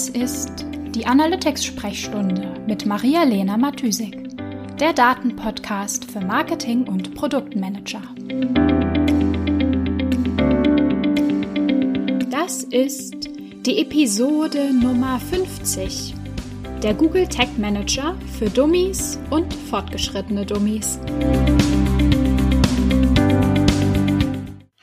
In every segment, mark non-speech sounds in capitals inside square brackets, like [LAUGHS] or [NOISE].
Das ist die Analytics-Sprechstunde mit Maria-Lena Matysik, der Datenpodcast für Marketing und Produktmanager. Das ist die Episode Nummer 50, der Google Tag Manager für Dummies und fortgeschrittene Dummies.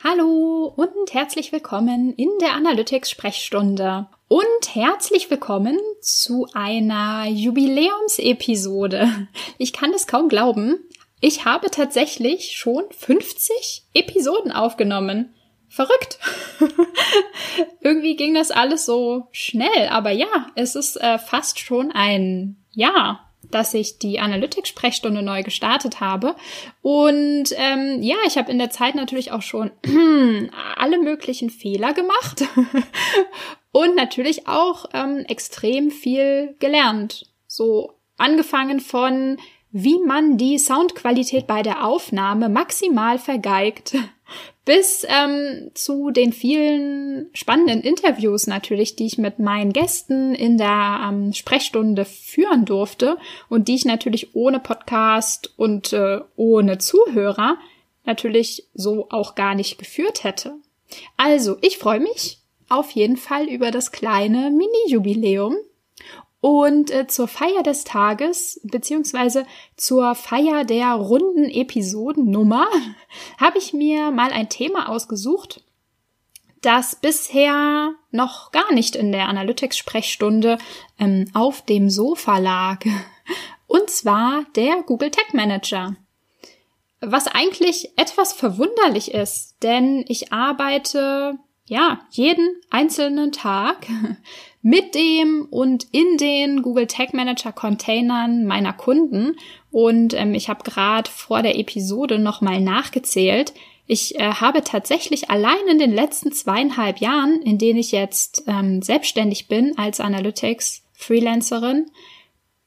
Hallo und herzlich willkommen in der Analytics-Sprechstunde. Und herzlich willkommen zu einer Jubiläumsepisode. Ich kann es kaum glauben. Ich habe tatsächlich schon 50 Episoden aufgenommen. Verrückt. [LAUGHS] Irgendwie ging das alles so schnell, aber ja, es ist äh, fast schon ein Jahr dass ich die Analytics-Sprechstunde neu gestartet habe. Und ähm, ja, ich habe in der Zeit natürlich auch schon [CLEARS THROAT] alle möglichen Fehler gemacht [LAUGHS] und natürlich auch ähm, extrem viel gelernt. So angefangen von, wie man die Soundqualität bei der Aufnahme maximal vergeigt, [LAUGHS] bis ähm, zu den vielen spannenden Interviews natürlich, die ich mit meinen Gästen in der ähm, Sprechstunde führen durfte und die ich natürlich ohne Podcast und äh, ohne Zuhörer natürlich so auch gar nicht geführt hätte. Also, ich freue mich auf jeden Fall über das kleine Mini-Jubiläum und äh, zur Feier des Tages, beziehungsweise zur Feier der runden Episodennummer, [LAUGHS] habe ich mir mal ein Thema ausgesucht, das bisher noch gar nicht in der Analytics-Sprechstunde ähm, auf dem Sofa lag. [LAUGHS] Und zwar der Google Tag Manager. Was eigentlich etwas verwunderlich ist, denn ich arbeite ja jeden einzelnen Tag [LAUGHS] mit dem und in den Google Tag Manager Containern meiner Kunden. Und ähm, ich habe gerade vor der Episode nochmal nachgezählt. Ich äh, habe tatsächlich allein in den letzten zweieinhalb Jahren, in denen ich jetzt ähm, selbstständig bin als Analytics Freelancerin,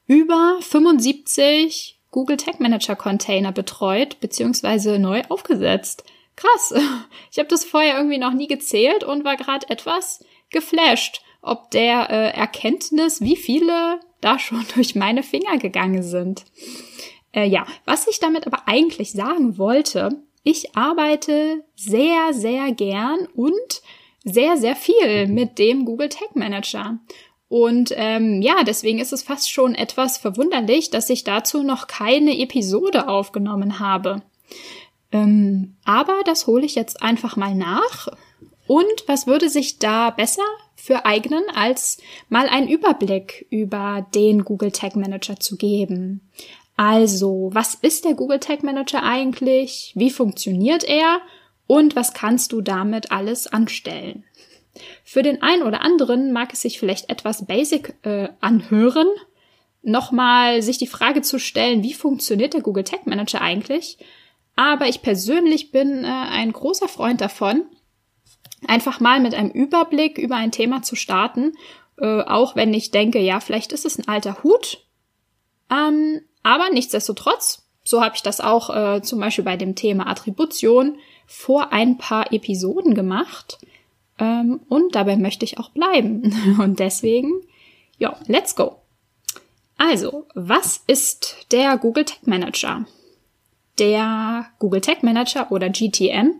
über 75 Google Tag Manager Container betreut bzw. neu aufgesetzt. Krass. [LAUGHS] Ich habe das vorher irgendwie noch nie gezählt und war gerade etwas geflasht ob der äh, Erkenntnis, wie viele da schon [LAUGHS] durch meine Finger gegangen sind. Äh, ja, was ich damit aber eigentlich sagen wollte, ich arbeite sehr, sehr gern und sehr, sehr viel mit dem Google Tag Manager. Und ähm, ja, deswegen ist es fast schon etwas verwunderlich, dass ich dazu noch keine Episode aufgenommen habe. Ähm, aber das hole ich jetzt einfach mal nach. Und was würde sich da besser für eignen, als mal einen Überblick über den Google Tag Manager zu geben. Also, was ist der Google Tag Manager eigentlich? Wie funktioniert er? Und was kannst du damit alles anstellen? Für den einen oder anderen mag es sich vielleicht etwas basic äh, anhören, nochmal sich die Frage zu stellen, wie funktioniert der Google Tag Manager eigentlich? Aber ich persönlich bin äh, ein großer Freund davon, einfach mal mit einem Überblick über ein Thema zu starten, äh, auch wenn ich denke, ja, vielleicht ist es ein alter Hut. Ähm, aber nichtsdestotrotz, so habe ich das auch äh, zum Beispiel bei dem Thema Attribution vor ein paar Episoden gemacht. Ähm, und dabei möchte ich auch bleiben. [LAUGHS] Und deswegen, ja, let's go. Also, was ist der Google Tag Manager? Der Google Tag Manager oder GTM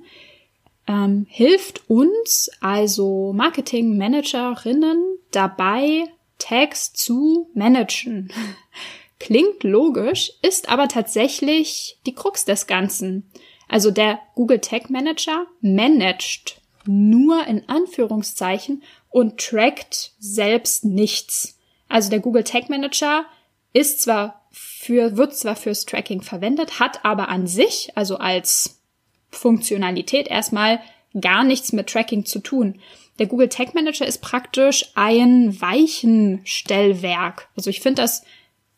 ähm, hilft uns, also Marketing-Managerinnen, dabei, Tags zu managen. [LAUGHS] Klingt logisch, ist aber tatsächlich die Krux des Ganzen. Also der Google Tag Manager managt nur in Anführungszeichen und trackt selbst nichts. Also der Google Tag Manager ist zwar für, wird zwar fürs Tracking verwendet, hat aber an sich, also als Funktionalität erstmal gar nichts mit Tracking zu tun. Der Google Tag Manager ist praktisch ein Weichenstellwerk. Also ich finde das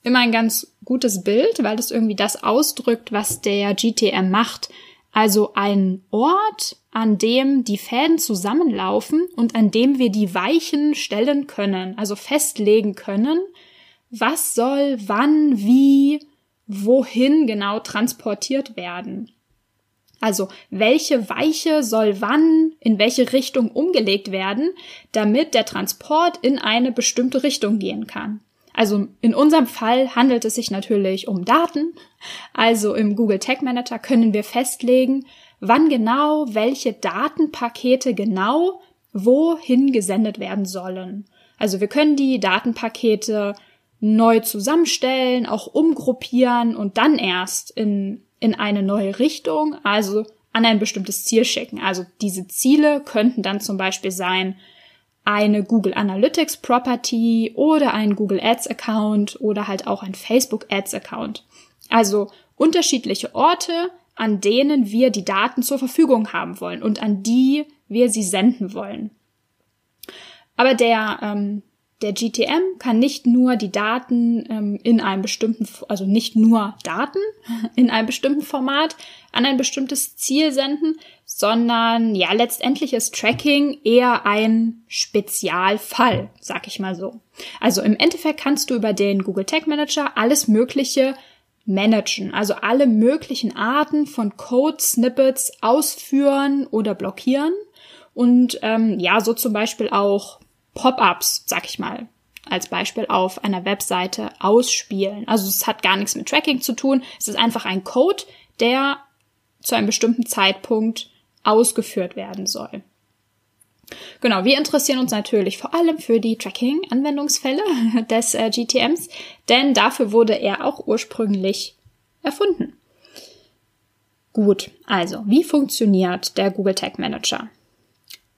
immer ein ganz gutes Bild, weil das irgendwie das ausdrückt, was der GTM macht. Also ein Ort, an dem die Fäden zusammenlaufen und an dem wir die Weichen stellen können, also festlegen können, was soll wann, wie, wohin genau transportiert werden. Also welche Weiche soll wann in welche Richtung umgelegt werden, damit der Transport in eine bestimmte Richtung gehen kann. Also in unserem Fall handelt es sich natürlich um Daten. Also im Google Tag Manager können wir festlegen, wann genau welche Datenpakete genau wohin gesendet werden sollen. Also wir können die Datenpakete neu zusammenstellen, auch umgruppieren und dann erst in, in eine neue Richtung, also an ein bestimmtes Ziel schicken. Also diese Ziele könnten dann zum Beispiel sein, eine Google Analytics Property oder ein Google Ads Account oder halt auch ein Facebook Ads Account. Also unterschiedliche Orte, an denen wir die Daten zur Verfügung haben wollen und an die wir sie senden wollen. Aber der, ähm, der GTM kann nicht nur die Daten ähm, in einem bestimmten, also nicht nur Daten [LAUGHS] in einem bestimmten Format an ein bestimmtes Ziel senden, sondern ja, letztendlich ist Tracking eher ein Spezialfall, sag ich mal so. Also im Endeffekt kannst du über den Google Tag Manager alles Mögliche managen, also alle möglichen Arten von Code-Snippets ausführen oder blockieren und ähm, ja, so zum Beispiel auch Pop-ups, sag ich mal, als Beispiel auf einer Webseite ausspielen. Also es hat gar nichts mit Tracking zu tun. Es ist einfach ein Code, der zu einem bestimmten Zeitpunkt ausgeführt werden soll. Genau, wir interessieren uns natürlich vor allem für die Tracking-Anwendungsfälle [LAUGHS] des äh, GTMs, denn dafür wurde er auch ursprünglich erfunden. Gut, also wie funktioniert der Google Tag Manager?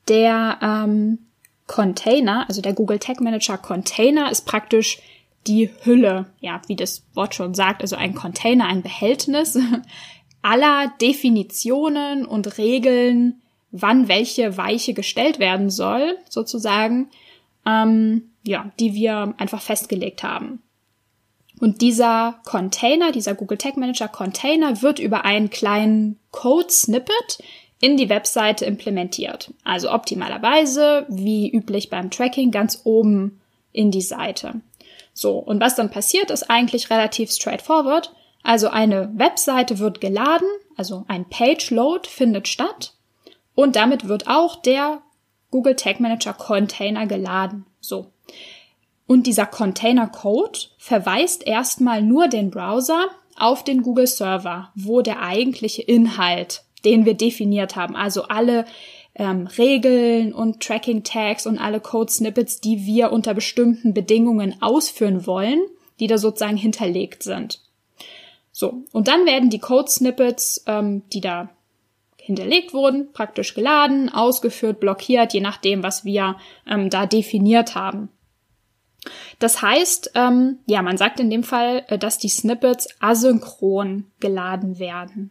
Der ähm, Container, also der Google Tag Manager Container ist praktisch die Hülle, ja, wie das Wort schon sagt, also ein Container, ein Behältnis [LAUGHS] aller Definitionen und Regeln, wann welche Weiche gestellt werden soll, sozusagen, ähm, ja, die wir einfach festgelegt haben. Und dieser Container, dieser Google Tag Manager Container wird über einen kleinen Code Snippet in die Webseite implementiert. Also optimalerweise, wie üblich beim Tracking, ganz oben in die Seite. So, und was dann passiert, ist eigentlich relativ straightforward. Also eine Webseite wird geladen, also ein Page Load findet statt und damit wird auch der Google Tag Manager Container geladen. So. Und dieser Container Code verweist erstmal nur den Browser auf den Google Server, wo der eigentliche Inhalt den wir definiert haben. Also alle ähm, Regeln und Tracking-Tags und alle Code-Snippets, die wir unter bestimmten Bedingungen ausführen wollen, die da sozusagen hinterlegt sind. So, und dann werden die Code-Snippets, ähm, die da hinterlegt wurden, praktisch geladen, ausgeführt, blockiert, je nachdem, was wir ähm, da definiert haben. Das heißt, ähm, ja, man sagt in dem Fall, äh, dass die Snippets asynchron geladen werden.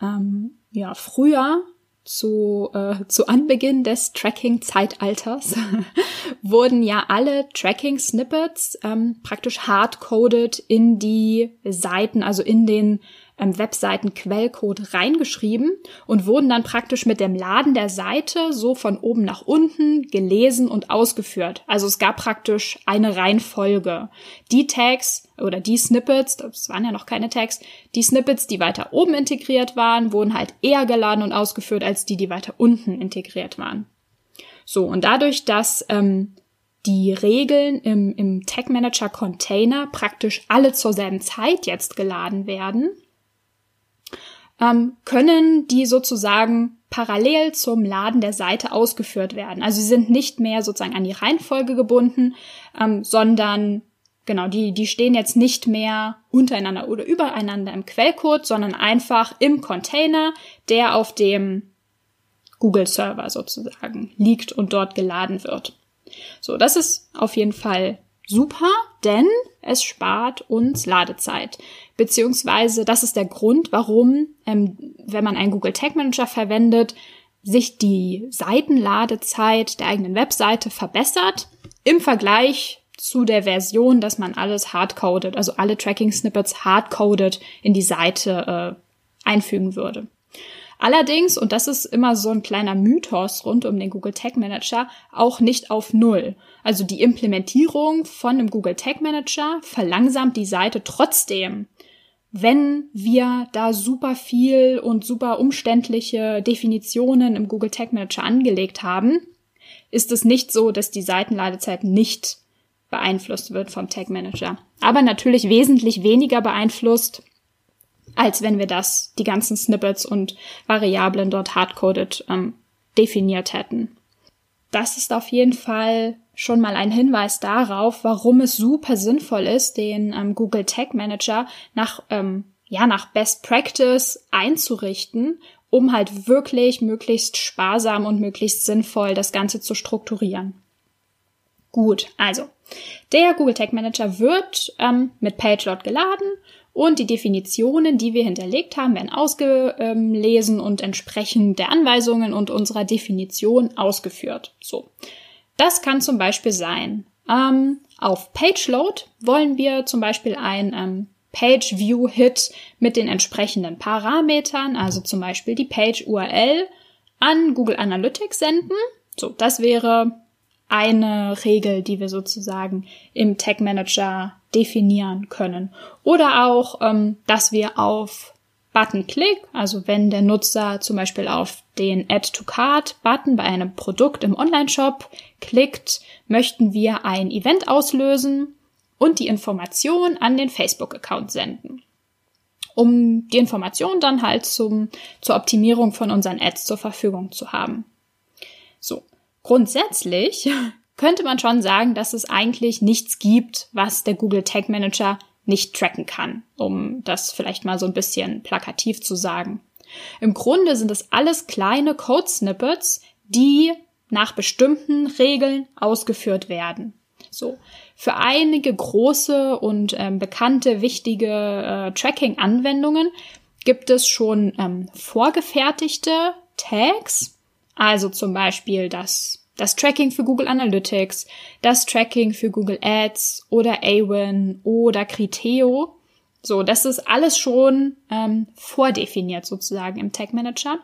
Ähm, ja, früher zu, äh, zu Anbeginn des Tracking-Zeitalters [LAUGHS] wurden ja alle Tracking-Snippets ähm, praktisch hardcoded in die Seiten, also in den ähm, Webseiten-Quellcode reingeschrieben und wurden dann praktisch mit dem Laden der Seite so von oben nach unten gelesen und ausgeführt. Also es gab praktisch eine Reihenfolge. Die Tags oder die Snippets, das waren ja noch keine Tags, die Snippets, die weiter oben integriert waren, wurden halt eher geladen und ausgeführt als die, die weiter unten integriert waren. So, und dadurch, dass ähm, die Regeln im, im Tag Manager Container praktisch alle zur selben Zeit jetzt geladen werden, ähm, können die sozusagen parallel zum Laden der Seite ausgeführt werden. Also sie sind nicht mehr sozusagen an die Reihenfolge gebunden, ähm, sondern genau, die, die stehen jetzt nicht mehr untereinander oder übereinander im Quellcode, sondern einfach im Container, der auf dem Google Server sozusagen liegt und dort geladen wird. So, das ist auf jeden Fall super, denn es spart uns Ladezeit. Beziehungsweise das ist der Grund, warum, ähm, wenn man einen Google Tag Manager verwendet, sich die Seitenladezeit der eigenen Webseite verbessert im Vergleich zu der Version, dass man alles hardcoded, also alle Tracking-Snippets hardcoded in die Seite äh, einfügen würde. Allerdings, und das ist immer so ein kleiner Mythos rund um den Google Tag Manager, auch nicht auf Null. Also die Implementierung von einem Google Tag Manager verlangsamt die Seite trotzdem wenn wir da super viel und super umständliche Definitionen im Google Tag Manager angelegt haben, ist es nicht so, dass die Seitenladezeit nicht beeinflusst wird vom Tag Manager. Aber natürlich wesentlich weniger beeinflusst, als wenn wir das, die ganzen Snippets und Variablen dort hardcoded ähm, definiert hätten. Das ist auf jeden Fall schon mal ein Hinweis darauf, warum es super sinnvoll ist, den ähm, Google Tag Manager nach, ähm, ja, nach Best Practice einzurichten, um halt wirklich möglichst sparsam und möglichst sinnvoll das Ganze zu strukturieren. Gut, also der Google Tag Manager wird ähm, mit PageLoad geladen und die Definitionen, die wir hinterlegt haben, werden ausgelesen und entsprechend der Anweisungen und unserer Definition ausgeführt. So. Das kann zum Beispiel sein, ähm, auf PageLoad wollen wir zum Beispiel ein ähm, Page View Hit mit den entsprechenden Parametern, also zum Beispiel die Page URL an Google Analytics senden. So, das wäre eine Regel, die wir sozusagen im Tag Manager definieren können. Oder auch, ähm, dass wir auf Button-Click, also wenn der Nutzer zum Beispiel auf den Add-to-Card-Button bei einem Produkt im Online-Shop klickt, möchten wir ein Event auslösen und die Information an den Facebook-Account senden. Um die Information dann halt zum, zur Optimierung von unseren Ads zur Verfügung zu haben. So. Grundsätzlich könnte man schon sagen, dass es eigentlich nichts gibt, was der Google Tag Manager nicht tracken kann, um das vielleicht mal so ein bisschen plakativ zu sagen. Im Grunde sind es alles kleine Code-Snippets, die nach bestimmten Regeln ausgeführt werden. So. Für einige große und ähm, bekannte, wichtige äh, Tracking-Anwendungen gibt es schon ähm, vorgefertigte Tags, also zum Beispiel das, das Tracking für Google Analytics, das Tracking für Google Ads oder Awin oder Criteo. So, das ist alles schon ähm, vordefiniert sozusagen im Tag Manager.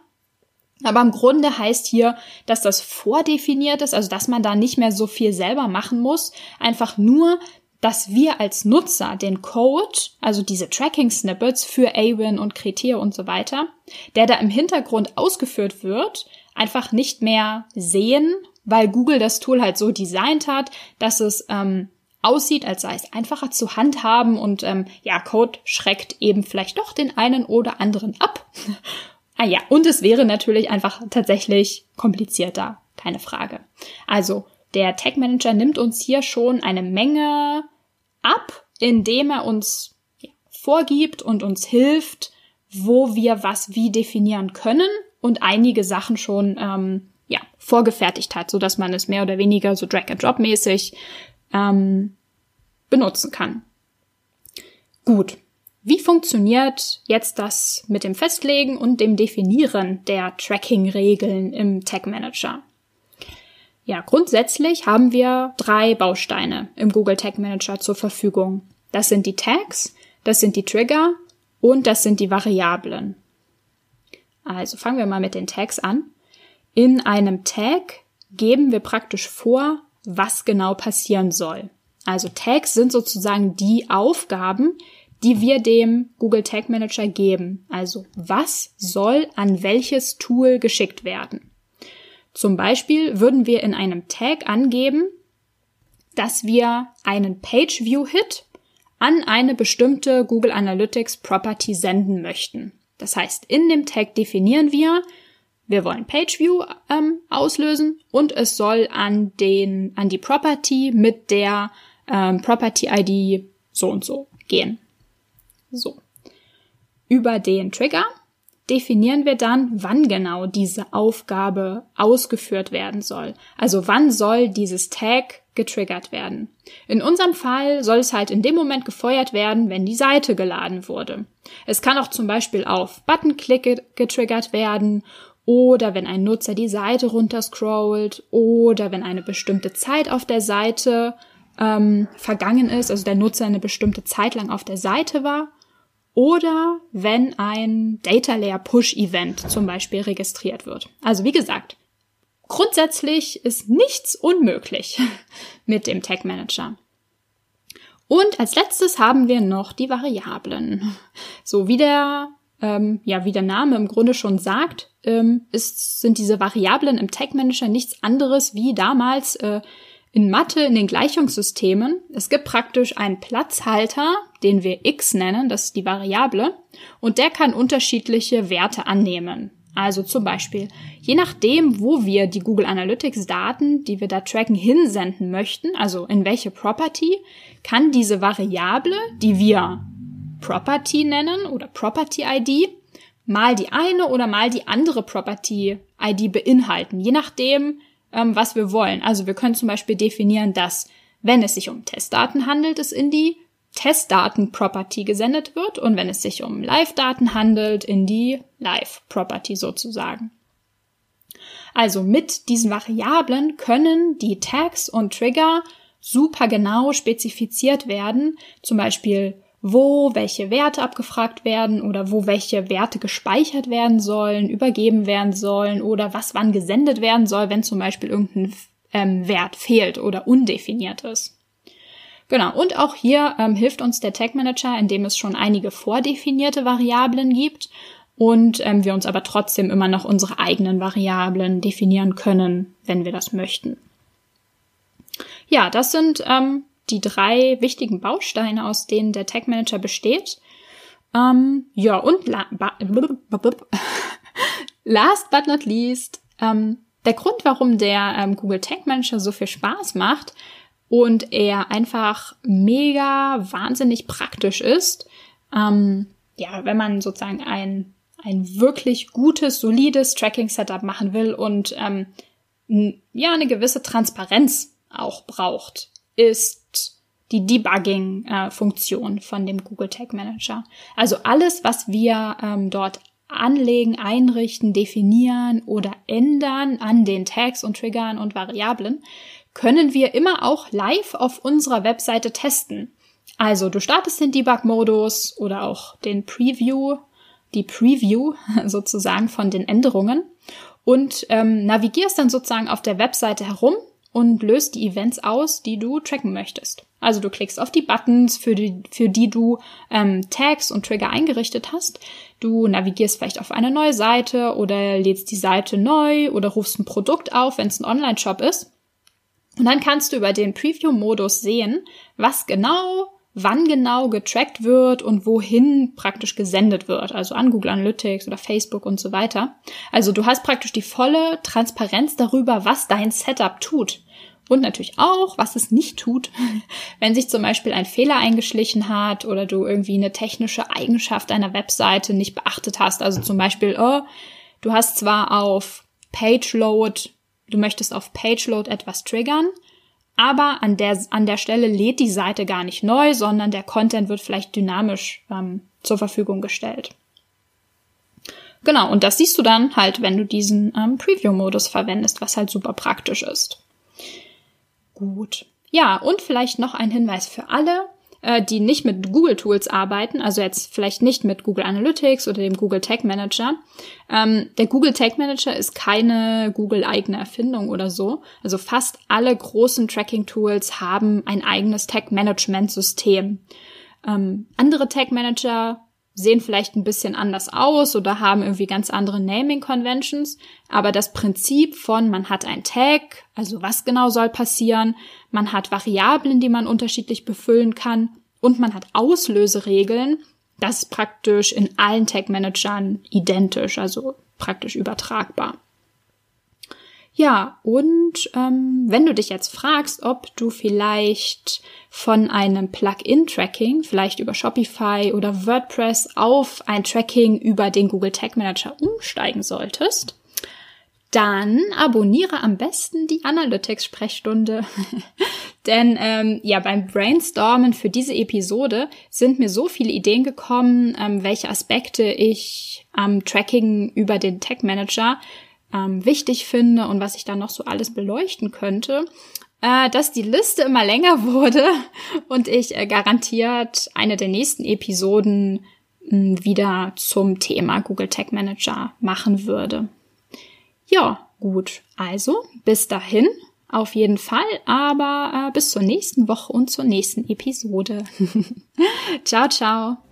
Aber im Grunde heißt hier, dass das vordefiniert ist, also dass man da nicht mehr so viel selber machen muss, einfach nur, dass wir als Nutzer den Code, also diese Tracking-Snippets für Awin und Criteo und so weiter, der da im Hintergrund ausgeführt wird, einfach nicht mehr sehen, weil Google das Tool halt so designt hat, dass es ähm, aussieht, als sei es einfacher zu handhaben und ähm, ja, Code schreckt eben vielleicht doch den einen oder anderen ab. [LAUGHS] ah ja, und es wäre natürlich einfach tatsächlich komplizierter, keine Frage. Also der Tag Manager nimmt uns hier schon eine Menge ab, indem er uns ja, vorgibt und uns hilft, wo wir was wie definieren können und einige Sachen schon ähm, ja, vorgefertigt hat, so man es mehr oder weniger so Drag-and-Drop-mäßig ähm, benutzen kann. Gut. Wie funktioniert jetzt das mit dem Festlegen und dem Definieren der Tracking-Regeln im Tag Manager? Ja, grundsätzlich haben wir drei Bausteine im Google Tag Manager zur Verfügung. Das sind die Tags, das sind die Trigger und das sind die Variablen. Also fangen wir mal mit den Tags an. In einem Tag geben wir praktisch vor, was genau passieren soll. Also Tags sind sozusagen die Aufgaben, die wir dem Google Tag Manager geben. Also was soll an welches Tool geschickt werden? Zum Beispiel würden wir in einem Tag angeben, dass wir einen Page View Hit an eine bestimmte Google Analytics Property senden möchten. Das heißt, in dem Tag definieren wir, wir wollen PageView ähm, auslösen und es soll an den an die Property mit der ähm, Property ID so und so gehen. So. Über den Trigger definieren wir dann, wann genau diese Aufgabe ausgeführt werden soll. Also wann soll dieses Tag getriggert werden. In unserem Fall soll es halt in dem Moment gefeuert werden, wenn die Seite geladen wurde. Es kann auch zum Beispiel auf Button-Click getriggert werden oder wenn ein Nutzer die Seite runterscrollt oder wenn eine bestimmte Zeit auf der Seite ähm, vergangen ist, also der Nutzer eine bestimmte Zeit lang auf der Seite war oder wenn ein Data Layer Push Event zum Beispiel registriert wird. Also wie gesagt, grundsätzlich ist nichts unmöglich [LAUGHS] mit dem Tag Manager. Und als letztes haben wir noch die Variablen. So wie der, ähm, ja, wie der Name im Grunde schon sagt, ähm, ist, sind diese Variablen im Tag Manager nichts anderes wie damals äh, in Mathe in den Gleichungssystemen. Es gibt praktisch einen Platzhalter, den wir x nennen, das ist die Variable, und der kann unterschiedliche Werte annehmen. Also zum Beispiel, je nachdem, wo wir die Google Analytics Daten, die wir da tracken, hinsenden möchten, also in welche Property, kann diese Variable, die wir Property nennen oder Property ID, mal die eine oder mal die andere Property ID beinhalten, je nachdem, ähm, was wir wollen. Also wir können zum Beispiel definieren, dass wenn es sich um Testdaten handelt, es in die Testdaten-Property gesendet wird und wenn es sich um Live-Daten handelt, in die Live-Property sozusagen. Also mit diesen Variablen können die Tags und Trigger super genau spezifiziert werden, zum Beispiel wo welche Werte abgefragt werden oder wo welche Werte gespeichert werden sollen, übergeben werden sollen oder was wann gesendet werden soll, wenn zum Beispiel irgendein ähm, Wert fehlt oder undefiniert ist. Genau, und auch hier ähm, hilft uns der Tag Manager, indem es schon einige vordefinierte Variablen gibt und ähm, wir uns aber trotzdem immer noch unsere eigenen Variablen definieren können, wenn wir das möchten. Ja, das sind ähm, die drei wichtigen Bausteine, aus denen der Tag Manager besteht. Ähm, ja, und la [LAUGHS] last but not least, ähm, der Grund, warum der ähm, Google Tag Manager so viel Spaß macht und er einfach mega wahnsinnig praktisch ist, ähm, ja, wenn man sozusagen ein, ein wirklich gutes, solides Tracking-Setup machen will und ähm, ja, eine gewisse Transparenz auch braucht, ist die Debugging-Funktion von dem Google Tag Manager. Also alles, was wir ähm, dort anlegen, einrichten, definieren oder ändern an den Tags und Triggern und Variablen, können wir immer auch live auf unserer Webseite testen. Also du startest den Debug-Modus oder auch den Preview, die Preview [LAUGHS] sozusagen von den Änderungen und ähm, navigierst dann sozusagen auf der Webseite herum und löst die Events aus, die du tracken möchtest. Also du klickst auf die Buttons, für die, für die du ähm, Tags und Trigger eingerichtet hast. Du navigierst vielleicht auf eine neue Seite oder lädst die Seite neu oder rufst ein Produkt auf, wenn es ein Online-Shop ist. Und dann kannst du über den Preview-Modus sehen, was genau, wann genau getrackt wird und wohin praktisch gesendet wird. Also an Google Analytics oder Facebook und so weiter. Also du hast praktisch die volle Transparenz darüber, was dein Setup tut. Und natürlich auch, was es nicht tut, [LAUGHS] wenn sich zum Beispiel ein Fehler eingeschlichen hat oder du irgendwie eine technische Eigenschaft deiner Webseite nicht beachtet hast. Also zum Beispiel, oh, du hast zwar auf PageLoad, du möchtest auf PageLoad etwas triggern, aber an der, an der Stelle lädt die Seite gar nicht neu, sondern der Content wird vielleicht dynamisch ähm, zur Verfügung gestellt. Genau, und das siehst du dann halt, wenn du diesen ähm, Preview-Modus verwendest, was halt super praktisch ist. Gut. Ja, und vielleicht noch ein Hinweis für alle, äh, die nicht mit Google Tools arbeiten, also jetzt vielleicht nicht mit Google Analytics oder dem Google Tag Manager. Ähm, der Google Tag Manager ist keine Google eigene Erfindung oder so. Also fast alle großen Tracking Tools haben ein eigenes Tag Management System. Ähm, andere Tag Manager sehen vielleicht ein bisschen anders aus oder haben irgendwie ganz andere Naming Conventions, aber das Prinzip von man hat ein Tag, also was genau soll passieren, man hat Variablen, die man unterschiedlich befüllen kann und man hat Auslöseregeln, das ist praktisch in allen Tag Managern identisch, also praktisch übertragbar. Ja, und ähm, wenn du dich jetzt fragst, ob du vielleicht von einem Plugin-Tracking, vielleicht über Shopify oder WordPress, auf ein Tracking über den Google Tag Manager umsteigen solltest, dann abonniere am besten die Analytics-Sprechstunde. [LAUGHS] Denn ähm, ja, beim Brainstormen für diese Episode sind mir so viele Ideen gekommen, ähm, welche Aspekte ich am Tracking über den Tag Manager ähm, wichtig finde und was ich da noch so alles beleuchten könnte, äh, dass die Liste immer länger [LAUGHS] wurde und ich äh, garantiert eine der nächsten Episoden mh, hm, wieder zum Thema Google Tag Manager machen würde. Ja, gut. Also, bis dahin Auf jeden Fall, aber äh, bis zur nächsten Woche und zur nächsten Episode. [LAUGHS] ciao, ciao.